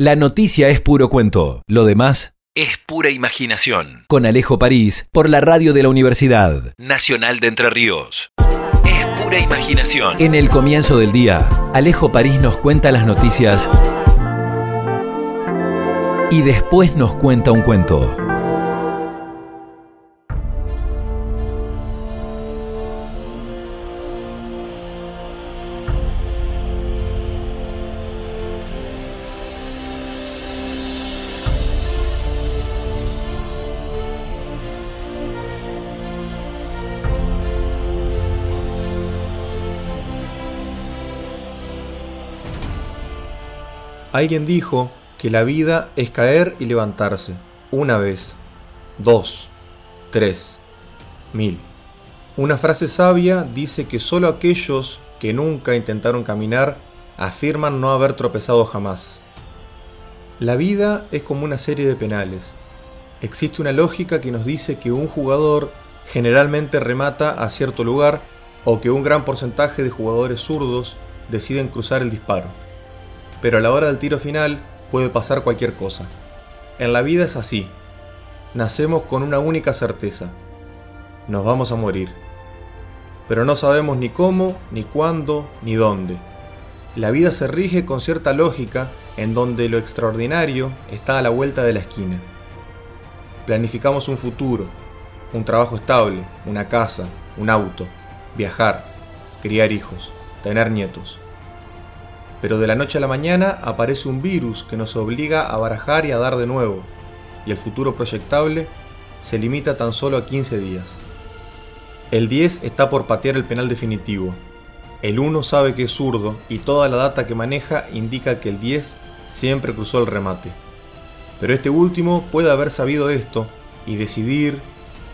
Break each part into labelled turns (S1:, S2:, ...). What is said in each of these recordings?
S1: La noticia es puro cuento. Lo demás es pura imaginación. Con Alejo París por la radio de la Universidad Nacional de Entre Ríos. Es pura imaginación. En el comienzo del día, Alejo París nos cuenta las noticias y después nos cuenta un cuento.
S2: Alguien dijo que la vida es caer y levantarse, una vez, dos, tres, mil. Una frase sabia dice que solo aquellos que nunca intentaron caminar afirman no haber tropezado jamás. La vida es como una serie de penales. Existe una lógica que nos dice que un jugador generalmente remata a cierto lugar o que un gran porcentaje de jugadores zurdos deciden cruzar el disparo pero a la hora del tiro final puede pasar cualquier cosa. En la vida es así. Nacemos con una única certeza. Nos vamos a morir. Pero no sabemos ni cómo, ni cuándo, ni dónde. La vida se rige con cierta lógica en donde lo extraordinario está a la vuelta de la esquina. Planificamos un futuro, un trabajo estable, una casa, un auto, viajar, criar hijos, tener nietos pero de la noche a la mañana aparece un virus que nos obliga a barajar y a dar de nuevo, y el futuro proyectable se limita tan solo a 15 días. El 10 está por patear el penal definitivo. El 1 sabe que es zurdo y toda la data que maneja indica que el 10 siempre cruzó el remate. Pero este último puede haber sabido esto y decidir,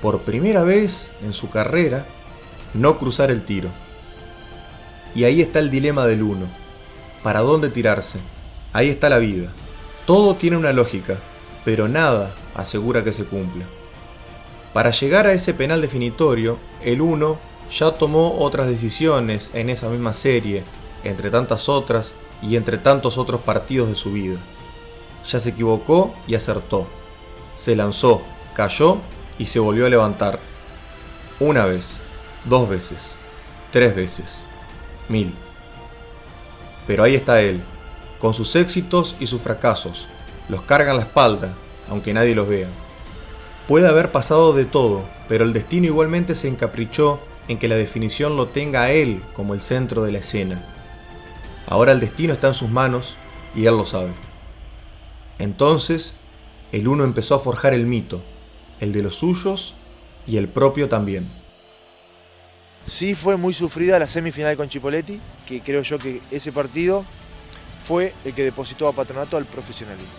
S2: por primera vez en su carrera, no cruzar el tiro. Y ahí está el dilema del 1 para dónde tirarse. Ahí está la vida. Todo tiene una lógica, pero nada asegura que se cumpla. Para llegar a ese penal definitorio, el 1 ya tomó otras decisiones en esa misma serie, entre tantas otras y entre tantos otros partidos de su vida. Ya se equivocó y acertó. Se lanzó, cayó y se volvió a levantar. Una vez, dos veces, tres veces, mil. Pero ahí está él, con sus éxitos y sus fracasos. Los carga en la espalda, aunque nadie los vea. Puede haber pasado de todo, pero el destino igualmente se encaprichó en que la definición lo tenga a él como el centro de la escena. Ahora el destino está en sus manos y él lo sabe. Entonces, el uno empezó a forjar el mito, el de los suyos y el propio también.
S3: Sí fue muy sufrida la semifinal con Chipoletti, que creo yo que ese partido fue el que depositó a Patronato al profesionalismo.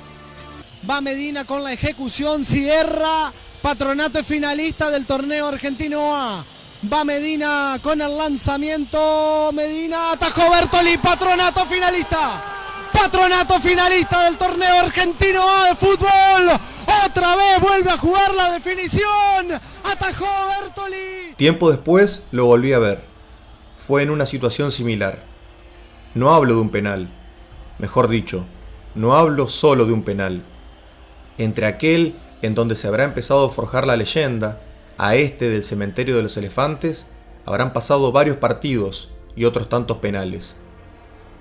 S4: Va Medina con la ejecución, Sierra, Patronato es finalista del torneo argentino A. Va Medina con el lanzamiento, Medina atajó Bertoli, Patronato finalista. Patronato finalista del torneo argentino A de fútbol. Otra vez vuelve a jugar la definición. Atajó Bertoli.
S2: Tiempo después lo volví a ver. Fue en una situación similar. No hablo de un penal. Mejor dicho, no hablo solo de un penal. Entre aquel en donde se habrá empezado a forjar la leyenda, a este del cementerio de los elefantes, habrán pasado varios partidos y otros tantos penales.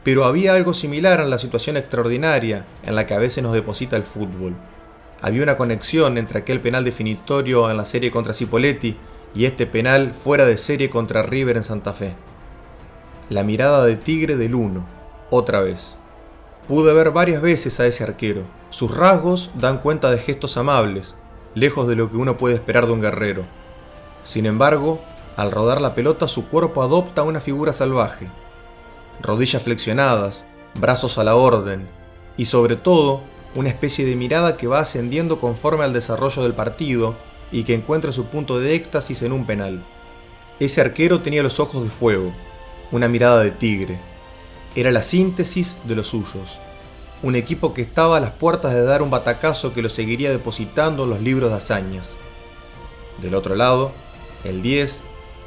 S2: Pero había algo similar en la situación extraordinaria en la que a veces nos deposita el fútbol. Había una conexión entre aquel penal definitorio en la serie contra Cipoletti y este penal fuera de serie contra River en Santa Fe. La mirada de tigre del uno, otra vez. Pude ver varias veces a ese arquero. Sus rasgos dan cuenta de gestos amables, lejos de lo que uno puede esperar de un guerrero. Sin embargo, al rodar la pelota su cuerpo adopta una figura salvaje, rodillas flexionadas, brazos a la orden y sobre todo una especie de mirada que va ascendiendo conforme al desarrollo del partido y que encuentra su punto de éxtasis en un penal. Ese arquero tenía los ojos de fuego, una mirada de tigre. Era la síntesis de los suyos. Un equipo que estaba a las puertas de dar un batacazo que lo seguiría depositando en los libros de hazañas. Del otro lado, el 10,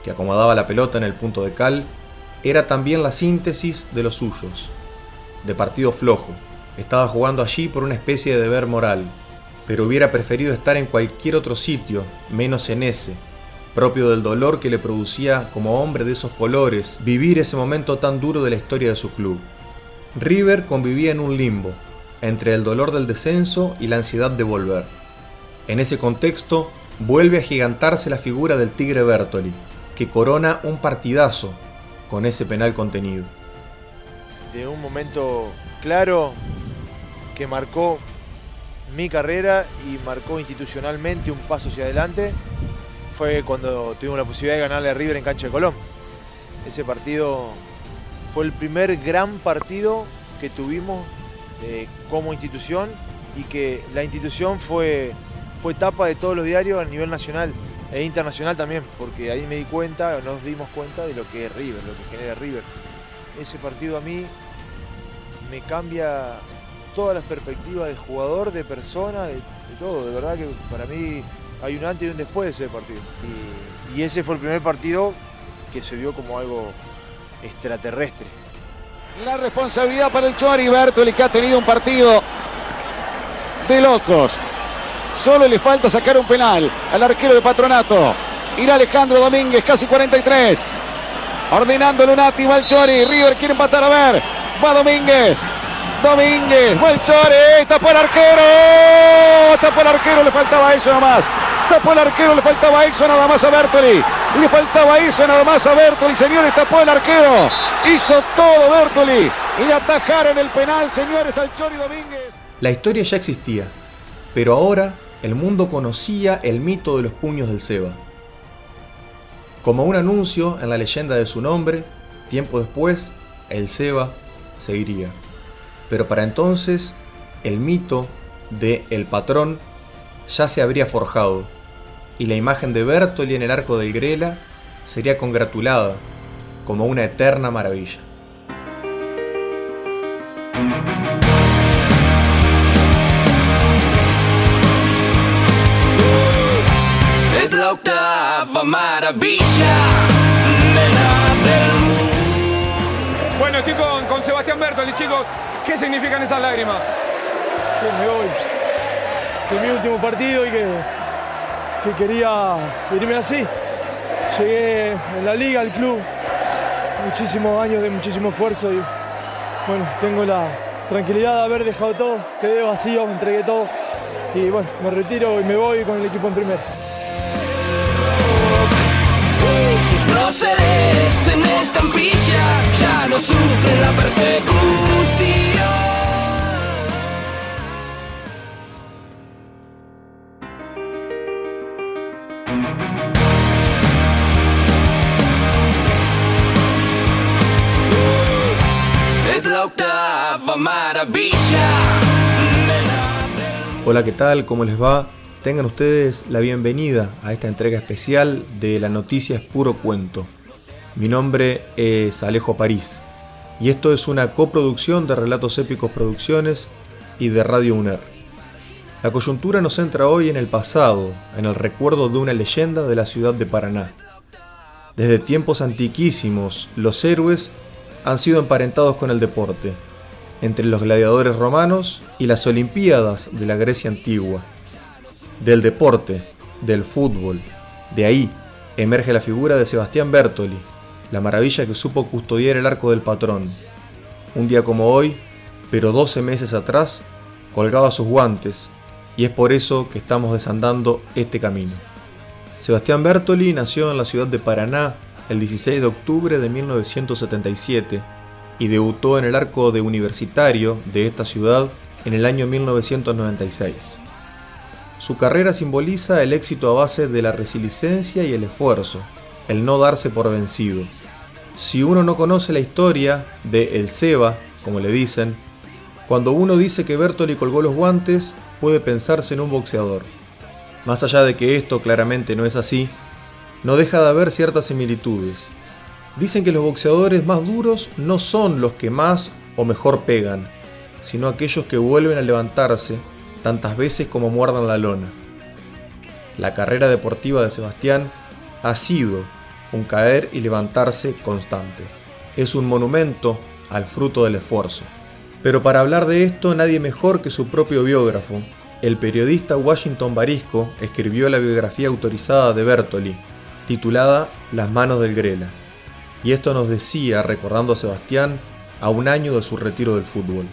S2: que acomodaba la pelota en el punto de cal, era también la síntesis de los suyos, de partido flojo, Estaba jugando allí por una especie de deber moral, pero hubiera preferido estar en cualquier otro sitio, menos en ese, propio del dolor que le producía como hombre de esos colores vivir ese momento tan duro de la historia de su club. River convivía en un limbo, entre el dolor del descenso y la ansiedad de volver. En ese contexto, vuelve a gigantarse la figura del Tigre Bertoli, que corona un partidazo con ese penal contenido.
S3: De un momento claro que marcó mi carrera y marcó institucionalmente un paso hacia adelante fue cuando tuvimos la posibilidad de ganarle a River en cancha de Colón. Ese partido fue el primer gran partido que tuvimos eh, como institución y que la institución fue, fue tapa de todos los diarios a nivel nacional e internacional también, porque ahí me di cuenta, nos dimos cuenta de lo que es River, lo que genera River. Ese partido a mí me cambia todas las perspectivas de jugador, de persona, de, todo. De verdad que para mí hay un antes y un después de ese partido. Y, y ese fue el primer partido que se vio como algo extraterrestre.
S5: La responsabilidad para el Chori Bertoli que ha tenido un partido de locos. Solo le falta sacar un penal al arquero de Patronato. Irá Alejandro Domínguez, casi 43. Ordenando Lunati, va el Chori. River quiere empatar a ver. Va Domínguez. Domínguez, el Chori. Tapó el arquero. Tapó el arquero, le faltaba eso nomás. Tapó el arquero, le faltaba eso nada más a Bertoli. Le faltaba eso nada más a Bertoli, señores, tapó el arquero. Hizo todo Bertoli. Le atajaron el penal, señores, al Chori Domínguez.
S2: La historia ya existía, pero ahora el mundo conocía el mito de los puños del Seba. Como un anuncio en la leyenda de su nombre, tiempo después, el Seba seguiría. Pero para entonces, el mito de El Patrón ya se habría forjado, y la imagen de Bertoli en el arco del Grela sería congratulada como una eterna maravilla.
S6: Es la octava maravilla del
S7: Bueno, estoy con, con Sebastián Bertoli, chicos. ¿Qué significan esas lágrimas?
S8: Que me voy. Que mi último partido y que, que quería irme así. Llegué en la liga, al club, muchísimos años de muchísimo esfuerzo y bueno, tengo la tranquilidad de haber dejado todo, quedé vacío, entregué todo y bueno, me retiro y me voy con el equipo en primera.
S6: Sus próceres en estampillas ya no sufren la persecución. Es la octava maravilla.
S2: Hola, ¿qué tal? ¿Cómo les va? Tengan ustedes la bienvenida a esta entrega especial de La Noticia es Puro Cuento. Mi nombre es Alejo París y esto es una coproducción de Relatos Épicos Producciones y de Radio UNER. La coyuntura nos centra hoy en el pasado, en el recuerdo de una leyenda de la ciudad de Paraná. Desde tiempos antiquísimos, los héroes han sido emparentados con el deporte, entre los gladiadores romanos y las Olimpiadas de la Grecia antigua. Del deporte, del fútbol, de ahí emerge la figura de Sebastián Bertoli, la maravilla que supo custodiar el arco del patrón. Un día como hoy, pero 12 meses atrás, colgaba sus guantes, y es por eso que estamos desandando este camino. Sebastián Bertoli nació en la ciudad de Paraná el 16 de octubre de 1977 y debutó en el arco de universitario de esta ciudad en el año 1996. Su carrera simboliza el éxito a base de la resiliencia y el esfuerzo, el no darse por vencido. Si uno no conoce la historia de El Seba, como le dicen, cuando uno dice que Bertoli colgó los guantes, puede pensarse en un boxeador. Más allá de que esto claramente no es así, no deja de haber ciertas similitudes. Dicen que los boxeadores más duros no son los que más o mejor pegan, sino aquellos que vuelven a levantarse tantas veces como muerdan la lona. La carrera deportiva de Sebastián ha sido un caer y levantarse constante. Es un monumento al fruto del esfuerzo. Pero para hablar de esto nadie mejor que su propio biógrafo. El periodista Washington Barisco escribió la biografía autorizada de Bertoli, titulada Las manos del Grela. Y esto nos decía, recordando a Sebastián, a un año de su retiro del fútbol.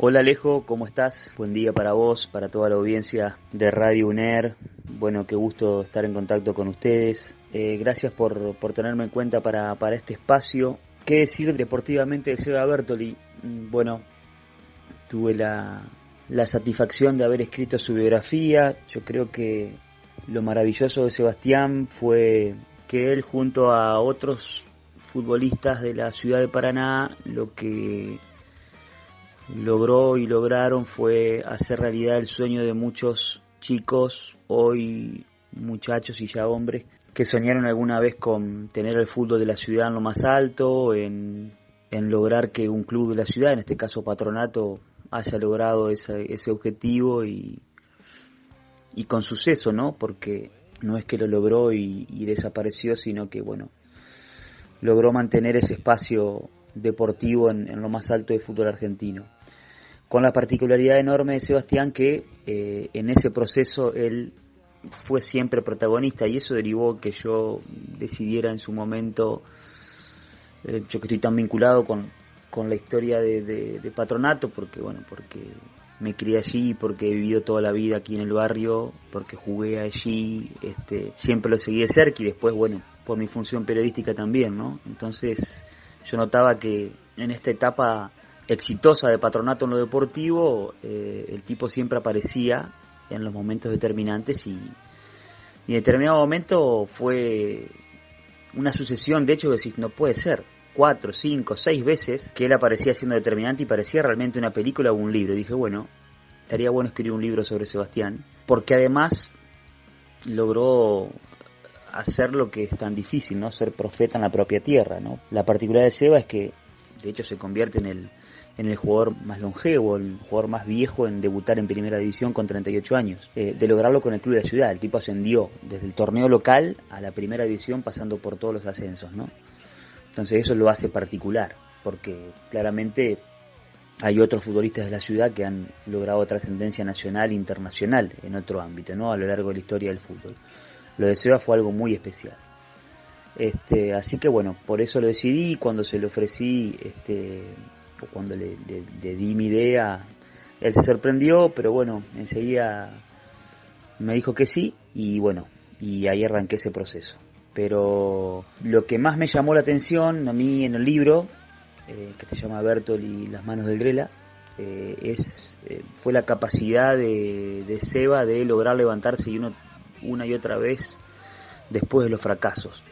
S9: Hola Alejo, ¿cómo estás? Buen día para vos, para toda la audiencia de Radio UNER. Bueno, qué gusto estar en contacto con ustedes. Eh, gracias por, por, tenerme en cuenta para, para este espacio. ¿Qué decir deportivamente de Seba Bertoli? Mm, bueno, tuve la, la satisfacción de haber escrito su biografía. Yo creo que lo maravilloso de Sebastián fue que él junto a otros futbolistas de la ciudad de Paraná lo que logró y lograron fue hacer realidad el sueño de muchos chicos, hoy muchachos y ya hombres, que soñaron alguna vez con tener el fútbol de la ciudad en lo más alto, en, en lograr que un club de la ciudad, en este caso Patronato, haya logrado ese, ese objetivo y, y con suceso, ¿no? Porque no es que lo logró y, y, desapareció, sino que, bueno, logró mantener ese espacio deportivo en, lo más alto del fútbol argentino. Con la particularidad enorme de Sebastián que eh, en ese proceso él fue siempre protagonista y eso derivó que yo decidiera en su momento, eh, yo que estoy tan vinculado con, con la historia de, de, de, patronato, porque bueno, porque me crié allí, porque he vivido toda la vida aquí en el barrio, porque jugué allí, este, siempre lo seguí de cerca y después, bueno, por mi función periodística también, ¿no? Entonces yo notaba que en esta etapa exitosa de patronato en lo deportivo, eh, el tipo siempre aparecía en los momentos determinantes y, y en determinado momento fue una sucesión de hecho que no puede ser, cuatro, cinco, seis veces que él aparecía siendo determinante y parecía realmente una película o un libro. Dije, bueno, estaría bueno escribir un libro sobre Sebastián, porque además logró hacer lo que es tan difícil, ¿no? Ser profeta en la propia tierra, ¿no? La particularidad de Seba es que, de hecho, se convierte en el, en el jugador más longevo, el jugador más viejo en debutar en primera división con 38 años. Eh, de lograrlo con el club de la ciudad, el tipo ascendió desde el torneo local a la primera división pasando por todos los ascensos, ¿no? Entonces eso lo hace particular, porque claramente hay otros futbolistas de la ciudad que han logrado trascendencia nacional e internacional en otro ámbito, ¿no? A lo largo de la historia del fútbol. Lo de Seba fue algo muy especial. Este, así que bueno, por eso lo decidí, cuando se lo ofrecí, este, cuando le, le, di mi idea, él se sorprendió, pero bueno, enseguida me dijo que sí y bueno, y ahí arranqué ese proceso. Pero lo que más me llamó la atención a mí en el libro, eh, que se llama Bertol y las manos del Grela, eh, es, eh, fue la capacidad de, de, Seba de lograr levantarse y uno, una y otra vez después de los fracasos.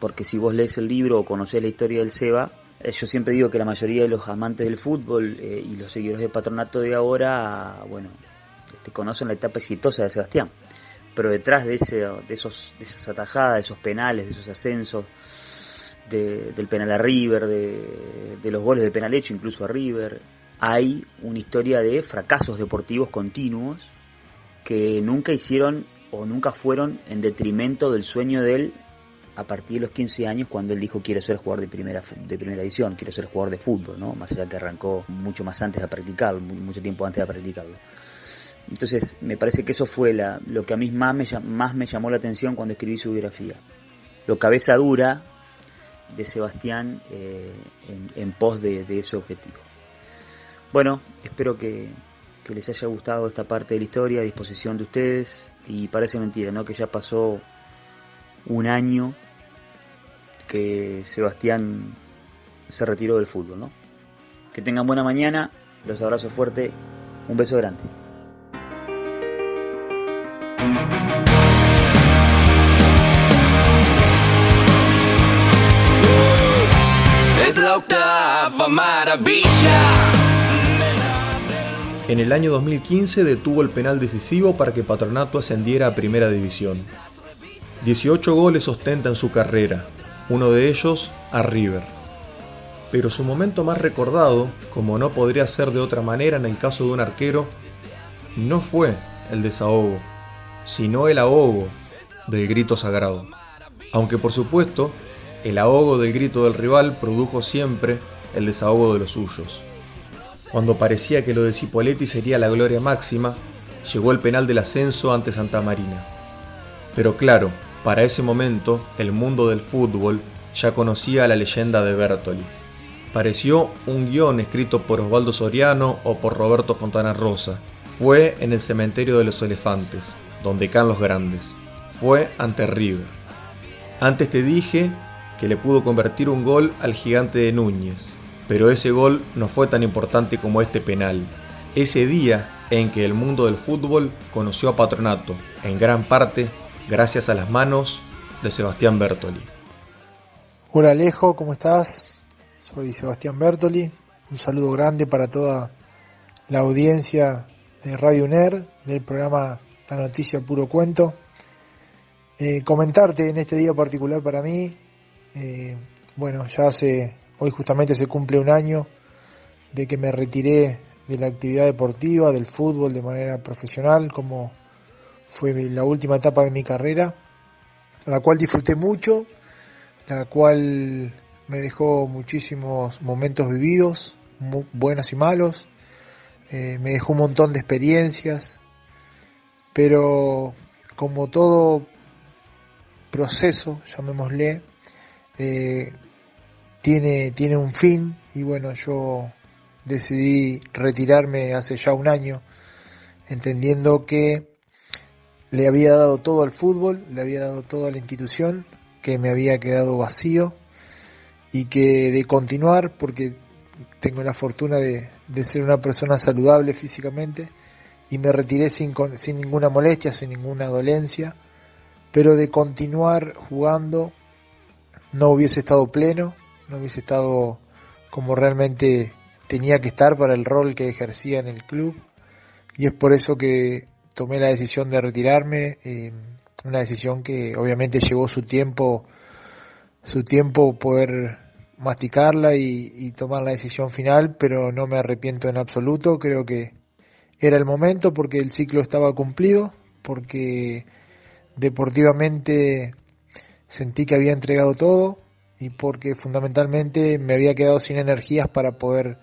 S9: Porque si vos lees el libro o conocés la historia del Seba, eh, yo siempre digo que la mayoría de los amantes del fútbol eh, y los seguidores de patronato de ahora, bueno, conocen la etapa exitosa de Sebastián. Pero detrás de, ese, de, esos, de esas atajadas, de esos penales, de esos ascensos, de, del penal a River, de, de los goles de penal hecho incluso a River, hay una historia de fracasos deportivos continuos que nunca hicieron o nunca fueron en detrimento del sueño de él a partir de los 15 años cuando él dijo quiero ser jugador de primera de primera edición, quiero ser jugador de fútbol, ¿no? Más allá que arrancó mucho más antes de practicarlo, mucho tiempo antes de practicarlo. Entonces, me parece que eso fue la, lo que a mí más me, más me llamó la atención cuando escribí su biografía. Lo cabeza dura de Sebastián eh, en, pos de, ese objetivo. Bueno, espero que les haya gustado esta parte de la historia a disposición de ustedes y parece mentira, ¿no? Que ya pasó un año que Sebastián se retiró del fútbol, ¿no? Que tengan buena mañana, los abrazo fuerte, un beso grande.
S6: Es la octava maravilla.
S2: En el año 2015 detuvo el penal decisivo para que Patronato ascendiera a Primera División. 18 goles ostenta en su carrera, uno de ellos a River. Pero su momento más recordado, como no podría ser de otra manera en el caso de un arquero, no fue el desahogo, sino el ahogo del grito sagrado. Aunque por supuesto, el ahogo del grito del rival produjo siempre el desahogo de los suyos. Cuando parecía que lo de Cipoletti sería la gloria máxima, llegó el penal del ascenso ante Santa Marina. Pero claro, para ese momento, el mundo del fútbol ya conocía la leyenda de Bertoli. Pareció un guion escrito por Osvaldo Soriano o por Roberto Fontana Rosa. Fue en el cementerio de los elefantes, donde caen los grandes. Fue ante River. Antes te dije que le pudo convertir un gol al gigante de Núñez, pero ese gol no fue tan importante como este penal. Ese día en que el mundo del fútbol conoció a Patronato, en gran parte gracias a las manos de Sebastián Bertoli.
S10: Hola Alejo, ¿cómo estás? Soy Sebastián Bertoli. Un saludo grande para toda la audiencia de Radio UNER, del programa La Noticia Puro Cuento. Eh, comentarte en este día particular para mí, eh, bueno, ya hace, hoy justamente se cumple un año de que me retiré de la actividad deportiva, del fútbol de manera profesional, como fue la última etapa de mi carrera, la cual disfruté mucho, la cual me dejó muchísimos momentos vividos, buenos y malos, eh, me dejó un montón de experiencias, pero como todo proceso, llamémosle, eh, tiene, tiene un fin y bueno, yo decidí retirarme hace ya un año, entendiendo que le había dado todo al fútbol, le había dado todo a la institución, que me había quedado vacío y que de continuar, porque tengo la fortuna de, ser una persona saludable físicamente y me retiré sin, sin ninguna molestia, sin ninguna dolencia, pero de continuar jugando no hubiese estado pleno, no hubiese estado como realmente tenía que estar para el rol que ejercía en el club. Y es por eso que tomé la decisión de retirarme, eh, una decisión que obviamente llevó su tiempo, su tiempo poder masticarla y, tomar la decisión final, pero no me arrepiento en absoluto, creo que era el momento porque el ciclo estaba cumplido, porque deportivamente sentí que había entregado todo y porque fundamentalmente me había quedado sin energías para poder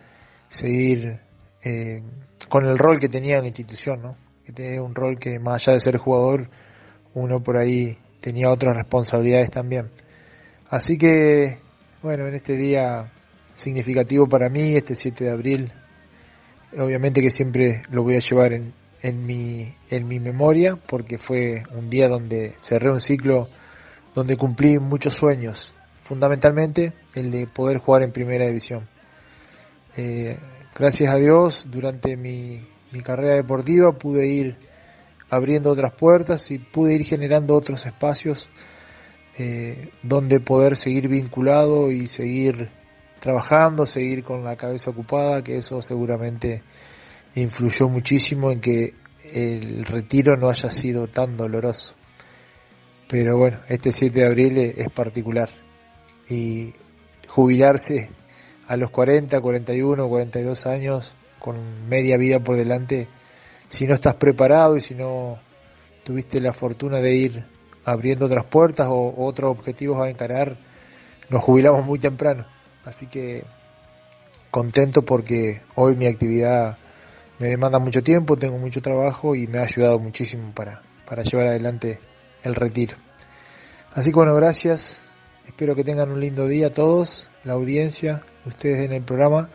S10: seguir eh, con el rol que tenía en la institución, ¿no? que tenía un rol que más allá de ser jugador, uno por ahí tenía otras responsabilidades también. Así que, bueno, en este día significativo para mí, este 7 de abril, obviamente que siempre lo voy a llevar en, en, mi, en mi memoria, porque fue un día donde cerré un ciclo donde cumplí muchos sueños, fundamentalmente el de poder jugar en primera división. Eh, gracias a Dios, durante mi, mi carrera deportiva pude ir abriendo otras puertas y pude ir generando otros espacios eh, donde poder seguir vinculado y seguir trabajando, seguir con la cabeza ocupada, que eso seguramente influyó muchísimo en que el retiro no haya sido tan doloroso. Pero bueno, este 7 de abril es particular y jubilarse a los 40, 41, 42 años, con media vida por delante, si no estás preparado y si no tuviste la fortuna de ir abriendo otras puertas o, otros objetivos a encarar, nos jubilamos muy temprano. Así que contento porque hoy mi actividad me demanda mucho tiempo, tengo mucho trabajo y me ha ayudado muchísimo para, para llevar adelante el retiro. Así que bueno, gracias. Espero que tengan un lindo día todos, la audiencia, ustedes en el programa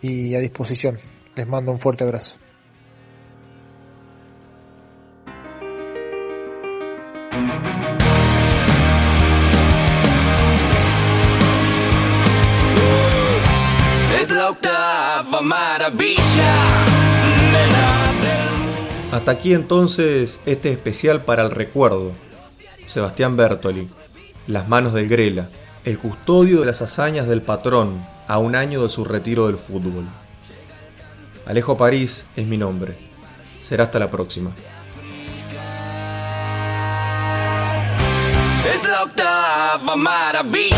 S10: y a disposición. Les mando un fuerte abrazo.
S2: Hasta aquí entonces este especial para el recuerdo. Sebastián Bertoli, Las manos del Grela, el custodio de las hazañas del patrón a un año de su retiro del fútbol. Alejo París es mi nombre. Será hasta la próxima. Es maravilla.